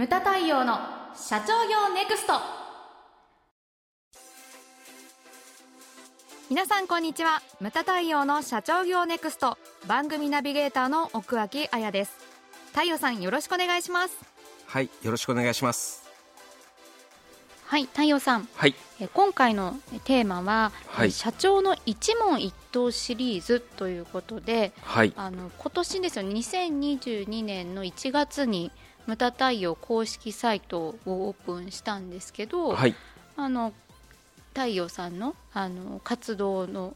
ムタ太陽の社長業ネクスト。皆さんこんにちは。ムタ太陽の社長業ネクスト。番組ナビゲーターの奥脇彩です。太陽さんよろしくお願いします。はいよろしくお願いします。はい太陽さん、はい、え今回のテーマは、はい、社長の一問一答シリーズということで、はい、あの今年ですよ。2022年の1月にムタ太陽公式サイトをオープンしたんですけど、はい、あの太陽さんのあの活動の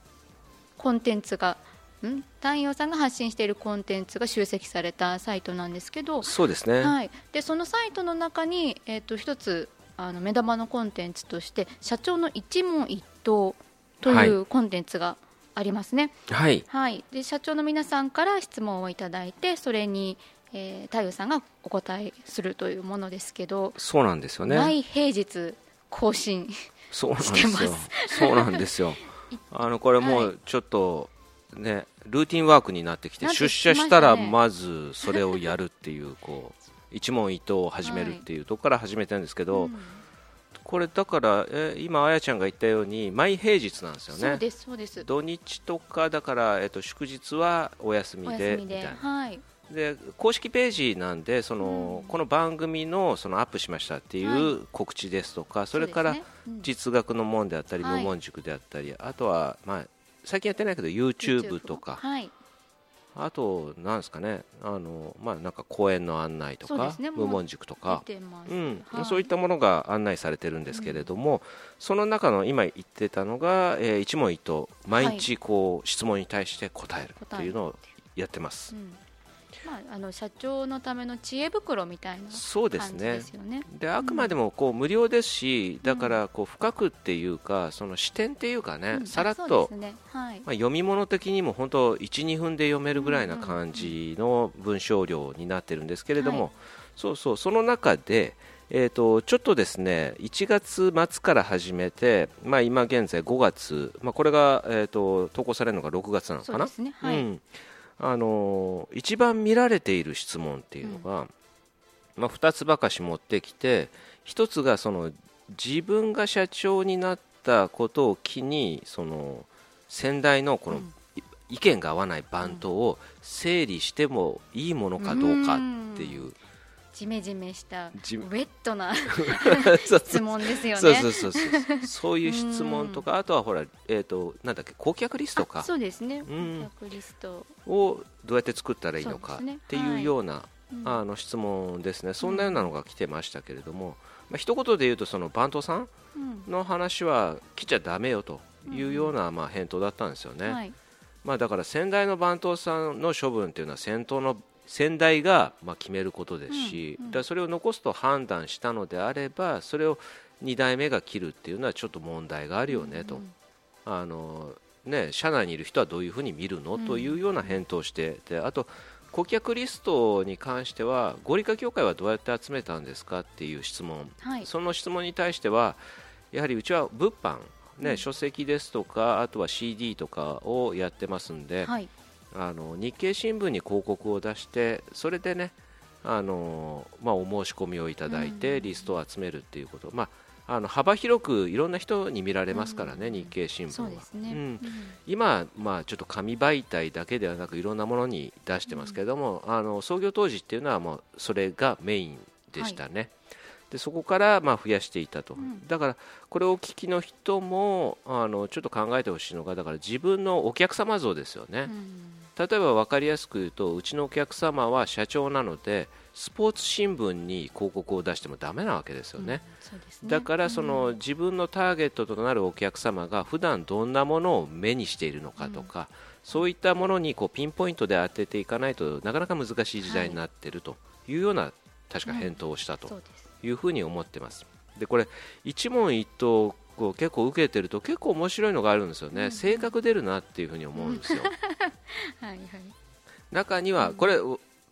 コンテンツがん？太陽さんが発信しているコンテンツが集積されたサイトなんですけどそうですね、はい、でそのサイトの中に、えーと、一つあの目玉のコンテンツとして社長の一問一答というコンテンツがありますね。はい、はい、で社長の皆さんから質問をいただいてそれにえー、太陽さんがお答えするというものですけどそうなんですよね。毎平日更新そうなんですよ。そうなんですよ。あのこれもうちょっとね、ルーティンワークになってきて、出社したらまずそれをやるっていうこう一問一答を始めるっていうところから始めてるんですけど、はいうん。これだからえ今、あやちゃんが言ったように毎平日なんですよね、そうですそうです。土日とかだから、えっと、祝日はお休みでみたいな、はい、で公式ページなんでその、うん、この番組のそのアップしましたっていう告知ですとか、はい、それから実学の門であったり、無門塾であったり、あとは、まあ、最近やってないけど YouTube とか、はい、あと、なんですかね、あのまあ、なんか講演の案内とか、ね、無門塾とか、うん。はい、そういったものが案内されてるんですけれども、うん、その中の今言ってたのが、えー、一問一答、毎日こう、質問に対して答えるというのをやってます。うんまあ、あの社長のための知恵袋みたいなそうですね。であくまでもこう無料ですし、だからこう深くっていうかその視点っていうかね、さらっと、ね。はい、まあ、読み物的にも本当12分で読めるぐらいな感じの文章量になってるんですけれども、そうそうその中でえーと、ちょっとですね1月末から始めて、まあ、今現在5月、まあ、これが、えーと、投稿されるのが6月なのかな？ね。はい、うんあの一番見られている質問っていうのが、うん、まあ、2つばかし持ってきて1つがその自分が社長になったことを機にその先代のこの、意見が合わない番頭を整理してもいいものかどうかっていう。ジメジメしたウェットな 質問ですよね。そうそうそうそう。そういう質問とかあとはほらえっ、ー、となんだっけ顧客リストか。そうですね、顧客リスト。をどうやって作ったらいいのかっていうような、はい、あの質問ですね。そんなようなのが来てましたけれども、まあ一言で言うとその番頭さんの話は来ちゃだめよというようなまあ返答だったんですよね。はい、まあだから先代の番頭さんの処分っていうのは先頭の先代がまあ決めることですし、うんうん、だそれを残すと判断したのであればそれを2代目が切るっていうのはちょっと問題があるよねと、うんうん、あのね、社内にいる人はどういうふうに見るの、というような返答をしてであと顧客リストに関しては合理化協会はどうやって集めたんですかっていう質問、はい、その質問に対してはやはりうちは物販、ね、うん、書籍ですとかあとは CD とかをやってますんで、はいあの日経新聞に広告を出してそれでねあの、まあ、お申し込みをいただいてリストを集めるっていうこと、まあ、あの幅広くいろんな人に見られますからね、日経新聞は。ね。うん、今、まあ、ちょっと紙媒体だけではなくいろんなものに出してますけれども、あの創業当時っていうのはもうそれがメインでしたね。はいでそこからまあ増やしていたと、うん、だからこれをお聞きの人もあのちょっと考えてほしいのがだから自分のお客様像ですよね、うん、例えば分かりやすく言うとうちのお客様は社長なのでスポーツ新聞に広告を出してもだめなわけですよね。うんね、だからその、自分のターゲットとなるお客様が普段どんなものを目にしているのかとか、うん、そういったものにこうピンポイントで当てていかないとなかなか難しい時代になっているというような、確か返答をしたと。いうふうに思ってます。でこれ一問一答こう結構受けてると結構面白いのがあるんですよね、うん、性格出るなっていうふうに思うんですよ。はいはい、中にはこれ、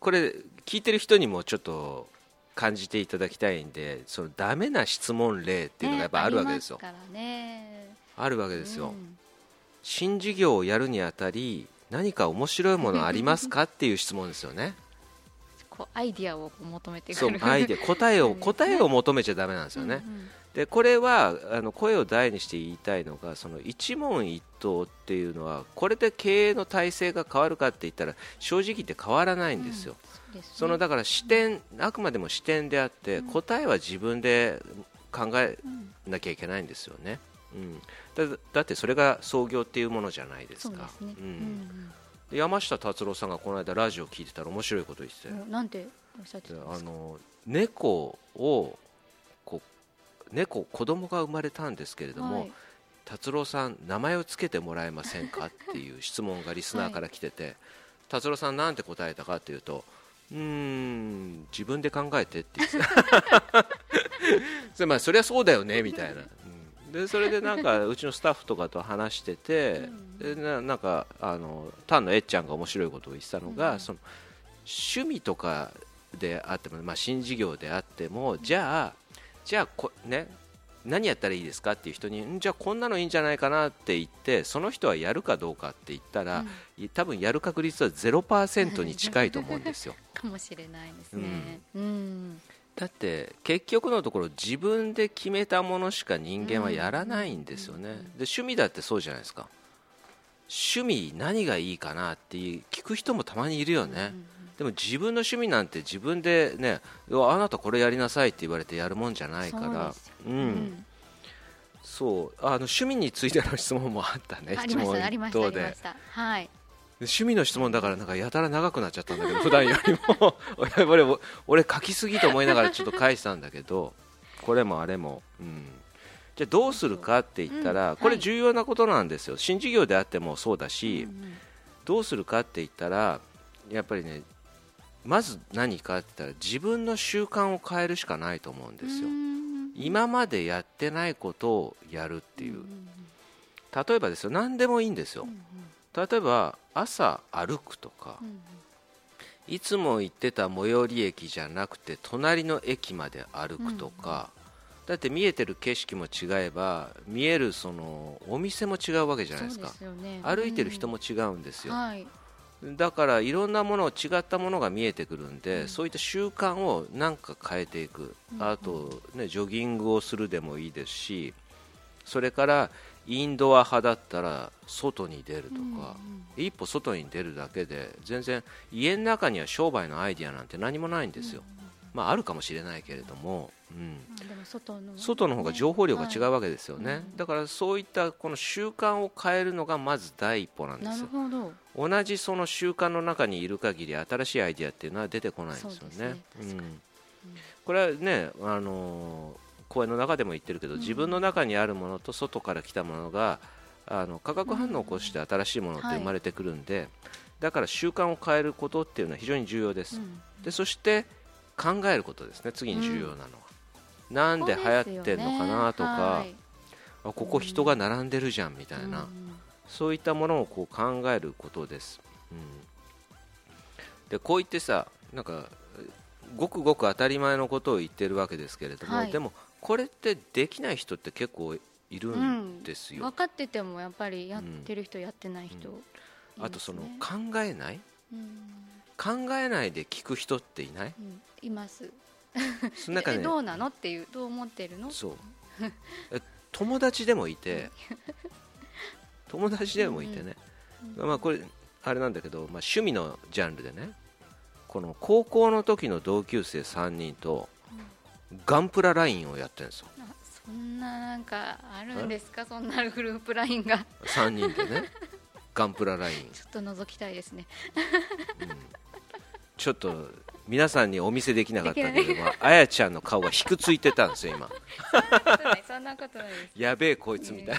これ聞いてる人にもちょっと感じていただきたいんでそのダメな質問例っていうのがやっぱあるわけですよ。ね、あるわけですよ、うん、新事業をやるにあたり何か面白いものありますかっていう質問ですよね。こうアイディアを求めてくる。そうアイデア答えをうん 答えを求めちゃダメなんですよね、うんでこれはあの声を大にして言いたいのがその一問一答っていうのはこれで経営の体制が変わるかって言ったら正直言って変わらないんですよ、そうですね。そのだから視点あくまでも視点であって、うん。答えは自分で考えうんなきゃいけないんですよね、うん、だだってそれが創業っていうものじゃないですか。そうですね、ううんん。で山下達郎さんがこの間ラジオ聞いてたら面白いこと言ってなんておっしゃってたんですか？であの猫をこう猫子供が生まれたんですけれども、はい。達郎さん名前をつけてもらえませんかっていう質問がリスナーから来てて、達郎さんなんて答えたかっていうとうーん自分で考えてって言ってた。それまあそりゃそうだよねみたいな、うんでそれでなんか うちのスタッフとかと話してて、でななんかあの丹野えっちゃんが面白いことを言ってたのが、うん。その趣味とかであっても、まあ、新事業であってもじゃあじゃあこね何やったらいいですかっていう人にんじゃあこんなのいいんじゃないかなって言ってその人はやるかどうかって言ったら、い多分やる確率は0%に近いと思うんですよ。かもしれないですね。うん、だって結局のところ自分で決めたものしか人間はやらないんですよね、で趣味だってそうじゃないですか。趣味何がいいかなって聞く人もたまにいるよね、でも自分の趣味なんて自分でねあなたこれやりなさいって言われてやるもんじゃないから。そうですようん。そう。あの趣味についての質問もあったね。ありましたありました。はい趣味の質問だからなんかやたら長くなっちゃったんだけど 普段よりも 俺俺俺書きすぎと思いながらちょっと返したんだけどこれもあれも、うん、じゃあどうするかって言ったら、うん。これ重要なことなんですよ。新事業であってもそうだし、うんどうするかって言ったらやっぱりねまず何かって言ったら自分の習慣を変えるしかないと思うんですよ。うん。今までやってないことをやるっていう。例えばですよ何でもいいんですよ例えば朝歩くとかうんいつも行ってた最寄り駅じゃなくて隣の駅まで歩くとか、だって見えてる景色も違えば見えるそのお店も違うわけじゃないですか。ね。歩いてる人も違うんですよ、うん。はい。だからいろんなもの違ったものが見えてくるんで、うん。そういった習慣をなんか変えていく、うん。あと、ね、ジョギングをするでもいいですしそれからインドア派だったら外に出るとか、一歩外に出るだけで全然家の中には商売のアイディアなんて何もないんですよ、まあ、あるかもしれないけれども、うん、外の外の方が情報量が違うはわけですよね、うん。だからそういったこの習慣を変えるのがまず第一歩なんですよ。同じその習慣の中にいる限り新しいアイディアっていうのは出てこないんですよね。これはね、あのー講演の中でも言ってるけど、うん。自分の中にあるものと外から来たものがあの化学反応を起こして新しいものって生まれてくるんで、だから習慣を変えることっていうのは非常に重要です、うん。でそして考えることですね。次に重要なのは、なんで流行ってるのかなとか、はい。あここ人が並んでるじゃんみたいな、うん。そういったものをこう考えることです、うん、でこう言ってさなんかごくごく当たり前のことを言ってるわけですけれども、はい。でもこれってできない人って結構いるんですよ、分かっててもやっぱりやってる人、やってない人、ね。あとその考えない？うん。考えないで聞く人っていない？うん。います。その中ね えどうなのっていうどう思ってるの？そう。え友達でもいて。友達でもいてね、まあ、これあれなんだけど、まあ、趣味のジャンルでね。この高校の時の同級生3人とガンプララインをやってるんですよ。あそんななんかあるんですか？そんなグループラインが。3人でね。ガンプラライン、ちょっと覗きたいですね。ちょっと皆さんにお見せできなかったけれどもあやちゃんの顔が引くついてたんですよ今。そんなことないやべえこいつみたい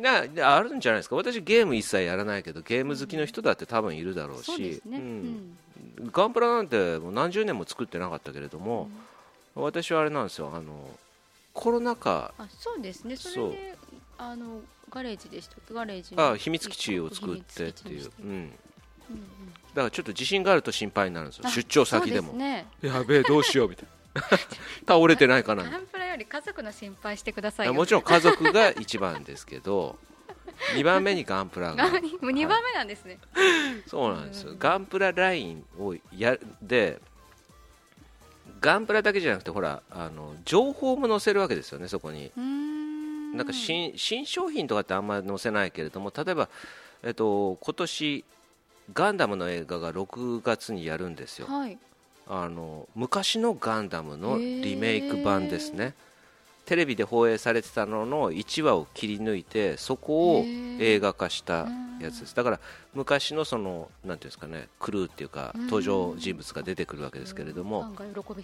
な。なであるんじゃないですか？私ゲーム一切やらないけどゲーム好きの人だって多分いるだろうし。そうですね、ううんんガンプラなんてもう何十年も作ってなかったけれども、私はあれなんですよ。あのコロナ禍あそうですね。それそう。であのガレージでしたっけ？ガレージあ秘密基地を作ってっていう、うん、うんうん。だからちょっと地震があると心配になるんですよ。出張先でも。ね。やべえどうしようみたいな。倒れてないかなガンプラより家族の心配してくださいもちろん家族が一番ですけど2番目にガンプラが。もう2番目なんですね、そうなんですよ。うんガンプララインをやでガンプラだけじゃなくてほらあの情報も載せるわけですよねそこに。なんか新新商品とかってあんまり載せないけれども例えば、えっと、今年ガンダムの映画が6月にやるんですよ。はい。あの昔のガンダムのリメイク版ですねテレビで放映されてたのの1話を切り抜いてそこを映画化したやつです。だから昔のそのなんていうんですかねクルーっていうかうん。登場人物が出てくるわけですけれども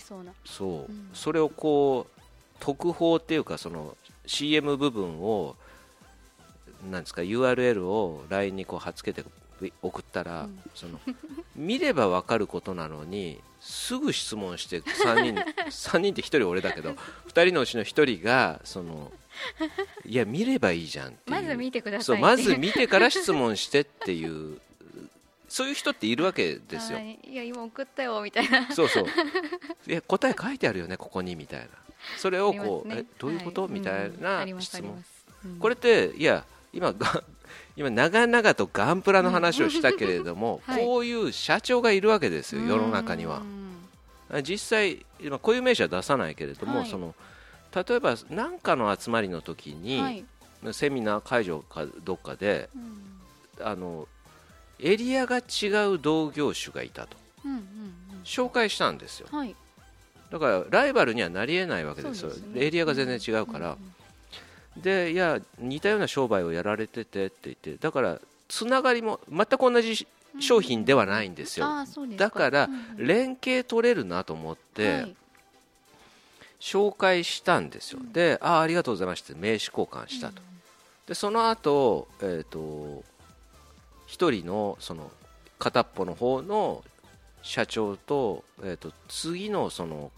そうな。そう。うん。それをこう特報っていうかその CM 部分をなんですか URL を LINE にこう貼っつけて送ったら、うん。その見れば分かることなのにすぐ質問して3人 三人って1人俺だけど2人のうちの1人がそのいや見ればいいじゃんってまず見てくださそいうまず見てから質問してっていうそういう人っているわけですよ。はい。いや今送ったよみたいな。そうそう。いや答え書いてあるよねここにみたいな。それをこう、ね。えどういうこと、はい。みたいうんな質問。うん。これっていや今が今長々とガンプラの話をしたけれども、はい。こういう社長がいるわけですよ世の中には。うん実際今こういう名詞は出さないけれども、はい。その例えば何かの集まりの時に、はい。セミナー会場かどっかでうん。あのエリアが違う同業種がいたと。うんうん紹介したんですよ。だからライバルにはなりえないわけですよ。ね。エリアが全然違うから、でいや似たような商売をやられててって言ってだからつながりも全く同じ商品ではないんですよ、うですだからうんうん。連携取れるなと思って、はい。紹介したんですよ、でああありがとうございました。って名刺交換したと、でその後、えー、と一人のその片っぽの方の社長と,、えー、と次のその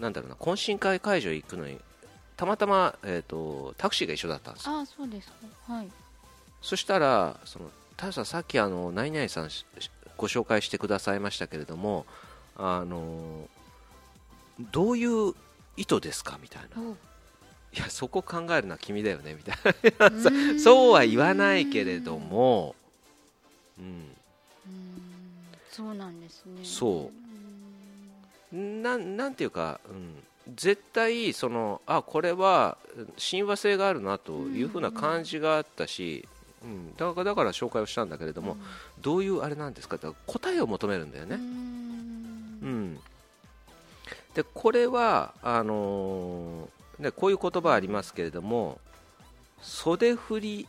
なんだろうな懇親会会場行くのにたまたま、えー、とタクシーが一緒だったんですよ。ああそうですか。はい。そしたらそのさんさっきあの何々さんしご紹介してくださいましたけれどもあのどういう意図ですかみたいな。いやそこ考えるのは君だよねみたいな。そうは言わないけれども、うん、うん。そうなんですね。そう。なんなんていうか、うん、絶対そのあこれは親和性があるなというふうな感じがあったし、うん、だからだから紹介をしたんだけれども、どういうあれなんですか？って答えを求めるんだよね。うん。うん、でこれはあのーね、こういう言葉ありますけれども袖振り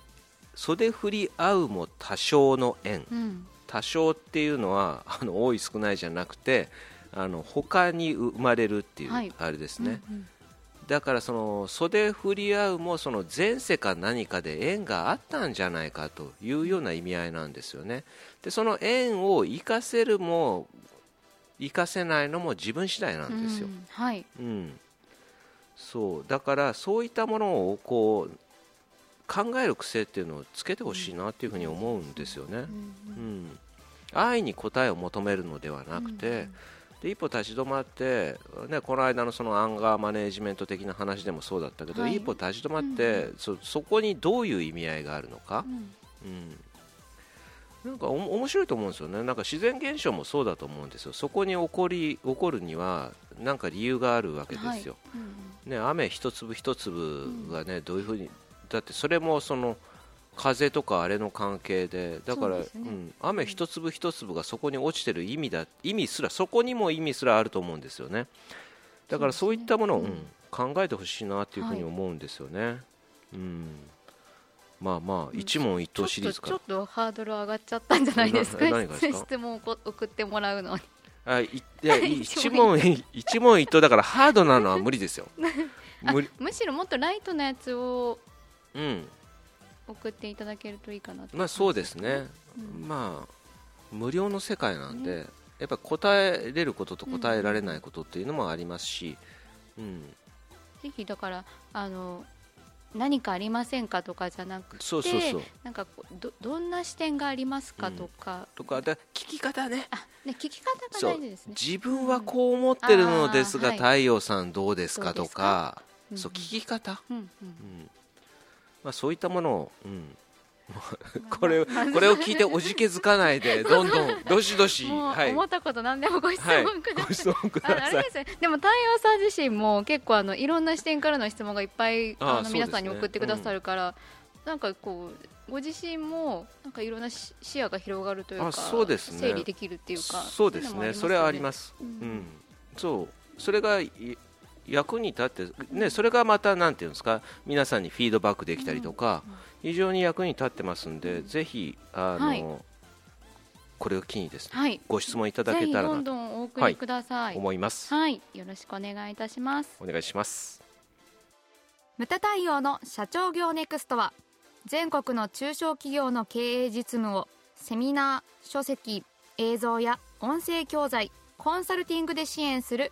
袖振り合うも多少の縁。うん。多少っていうのはあの多い少ないじゃなくてあの他に生まれるっていう、はい。あれですね、うんだからその袖振り合うもその前世か何かで縁があったんじゃないかというような意味合いなんですよね。でその縁を生かせるも生かせないのも自分次第なうんんですよ、うんはい。うん。そう。だからそういったものをこう考える癖っていうのをつけてほしいなっていうふうに思うんですよね、うんうん、愛に答えを求めるのではなくて、で一歩立ち止まって、ね、この間のそのアンガーマネージメント的な話でもそうだったけど、はい。一歩立ち止まって、そそこにどういう意味合いがあるのか？う、ん。うん、なんか面白いと思うんですよね。なんか自然現象もそうだと思うんですよ。そこに起こり起こるにはなんか理由があるわけですよ、うんね、雨一粒一粒がね、どういうふうにだってそれもその風とかあれの関係でだからう、そうん、雨一粒一粒がそこに落ちてる意味だ意味すらそこにも意味すらあると思うんですよね。だからそういったものを、そうん考えてほしいなっていうふうに思うんですよね、うん。まあまあ一問一答シリーズから。ちょっとちょっとハードル上がっちゃったんじゃないですか。質問をこ送ってもらうのにあいいや一問一問一答だからハードなのは無理ですよむしろもっとライトなやつをうん送っていただけるといいかなとまあそうですね、うん。まあ無料の世界なんで、やっぱ答えれることと答えられないことっていうのもありますし、うん、ぜひだからあの何かありませんかとかじゃなくてそうそうそう。なんかどどんな視点がありますかとか、とかで聞き方ね。あね聞き方が大事ですね。自分はこう思ってるのですが、うん。太陽さんどうですかとか。そう聞き方、うんうん。うん、まあ、そういったものを、うん、これこれを聞いておじけづかないで どんどんどしどし、はい。思ったこと何でもご質はい問ください、ご質問くああださい。れですね、でも太陽さん自身も結構あのいろんな視点からの質問がいっぱいあの皆さんに送ってくださるから、なんかこうご自身もなんかいろんな視視野が広がるというかあそうですね。整理できるっていうかそうですね。それはありますす、ううんん、そう。それがい役に立って、ね、それがまたなんていうんですか皆さんにフィードバックできたりとか、非常に役に立ってますんで、ぜひあの、はい。これを機にですねはい。ご質問いただけたらなとどんどんお送りください。思います、はい、よろしくお願いいたします。お願いします。ムタ太陽の社長業ネクストは全国の中小企業の経営実務をセミナー書籍映像や音声教材コンサルティングで支援する